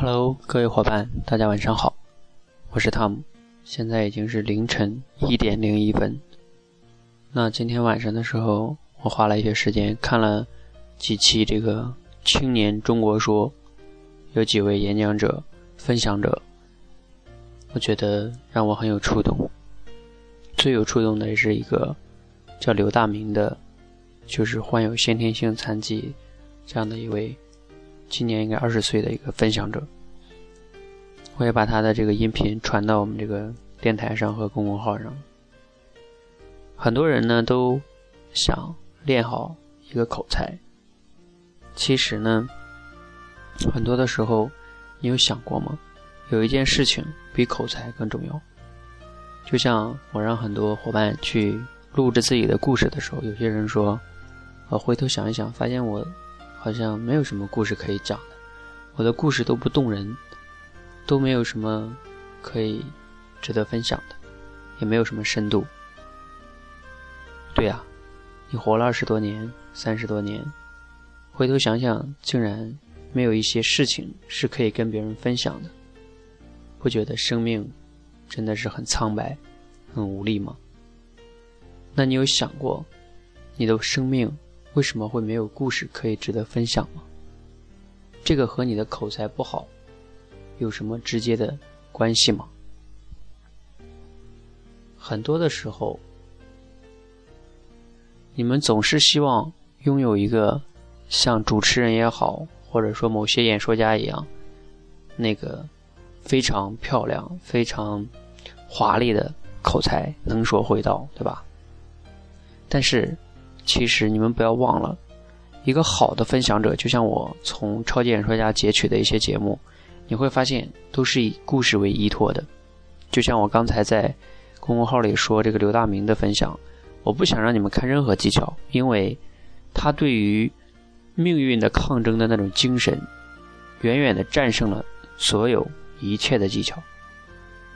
Hello，各位伙伴，大家晚上好，我是汤姆，现在已经是凌晨一点零一分。那今天晚上的时候，我花了一些时间看了几期这个《青年中国说》，有几位演讲者、分享者，我觉得让我很有触动。最有触动的是一个叫刘大明的，就是患有先天性残疾这样的一位。今年应该二十岁的一个分享者，我也把他的这个音频传到我们这个电台上和公众号上。很多人呢都想练好一个口才，其实呢，很多的时候，你有想过吗？有一件事情比口才更重要。就像我让很多伙伴去录制自己的故事的时候，有些人说，我回头想一想，发现我。好像没有什么故事可以讲的，我的故事都不动人，都没有什么可以值得分享的，也没有什么深度。对呀，你活了二十多年、三十多年，回头想想，竟然没有一些事情是可以跟别人分享的，不觉得生命真的是很苍白、很无力吗？那你有想过，你的生命？为什么会没有故事可以值得分享吗？这个和你的口才不好有什么直接的关系吗？很多的时候，你们总是希望拥有一个像主持人也好，或者说某些演说家一样，那个非常漂亮、非常华丽的口才，能说会道，对吧？但是。其实你们不要忘了，一个好的分享者，就像我从超级演说家截取的一些节目，你会发现都是以故事为依托的。就像我刚才在公众号里说这个刘大明的分享，我不想让你们看任何技巧，因为他对于命运的抗争的那种精神，远远的战胜了所有一切的技巧。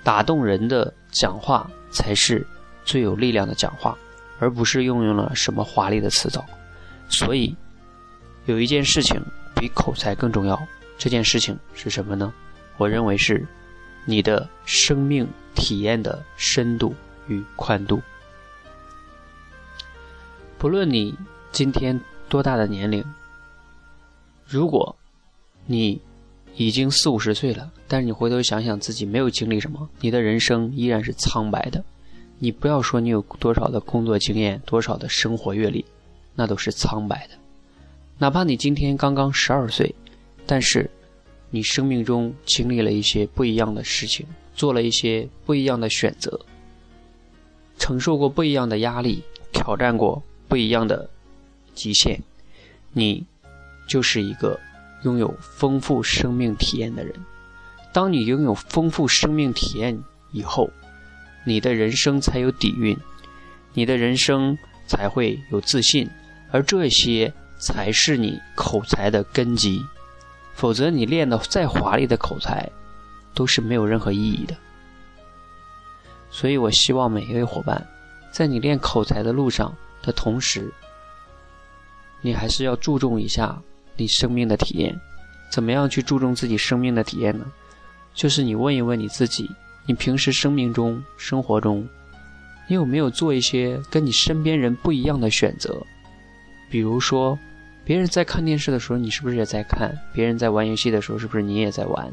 打动人的讲话才是最有力量的讲话。而不是运用了什么华丽的辞藻，所以有一件事情比口才更重要。这件事情是什么呢？我认为是你的生命体验的深度与宽度。不论你今天多大的年龄，如果你已经四五十岁了，但是你回头想想自己没有经历什么，你的人生依然是苍白的。你不要说你有多少的工作经验，多少的生活阅历，那都是苍白的。哪怕你今天刚刚十二岁，但是你生命中经历了一些不一样的事情，做了一些不一样的选择，承受过不一样的压力，挑战过不一样的极限，你就是一个拥有丰富生命体验的人。当你拥有丰富生命体验以后，你的人生才有底蕴，你的人生才会有自信，而这些才是你口才的根基。否则，你练的再华丽的口才，都是没有任何意义的。所以我希望每一位伙伴，在你练口才的路上的同时，你还是要注重一下你生命的体验。怎么样去注重自己生命的体验呢？就是你问一问你自己。你平时生命中、生活中，你有没有做一些跟你身边人不一样的选择？比如说，别人在看电视的时候，你是不是也在看？别人在玩游戏的时候，是不是你也在玩？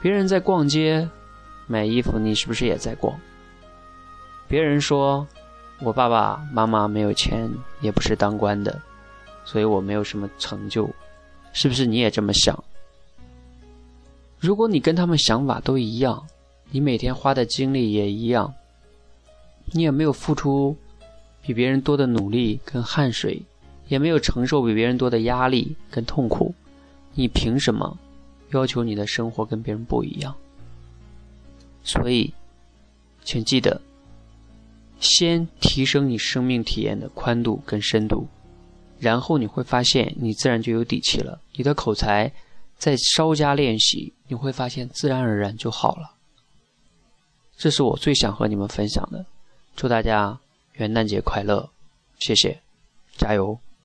别人在逛街、买衣服，你是不是也在逛？别人说，我爸爸妈妈没有钱，也不是当官的，所以我没有什么成就，是不是你也这么想？如果你跟他们想法都一样，你每天花的精力也一样，你也没有付出比别人多的努力跟汗水，也没有承受比别人多的压力跟痛苦，你凭什么要求你的生活跟别人不一样？所以，请记得，先提升你生命体验的宽度跟深度，然后你会发现，你自然就有底气了。你的口才再稍加练习，你会发现自然而然就好了。这是我最想和你们分享的，祝大家元旦节快乐，谢谢，加油。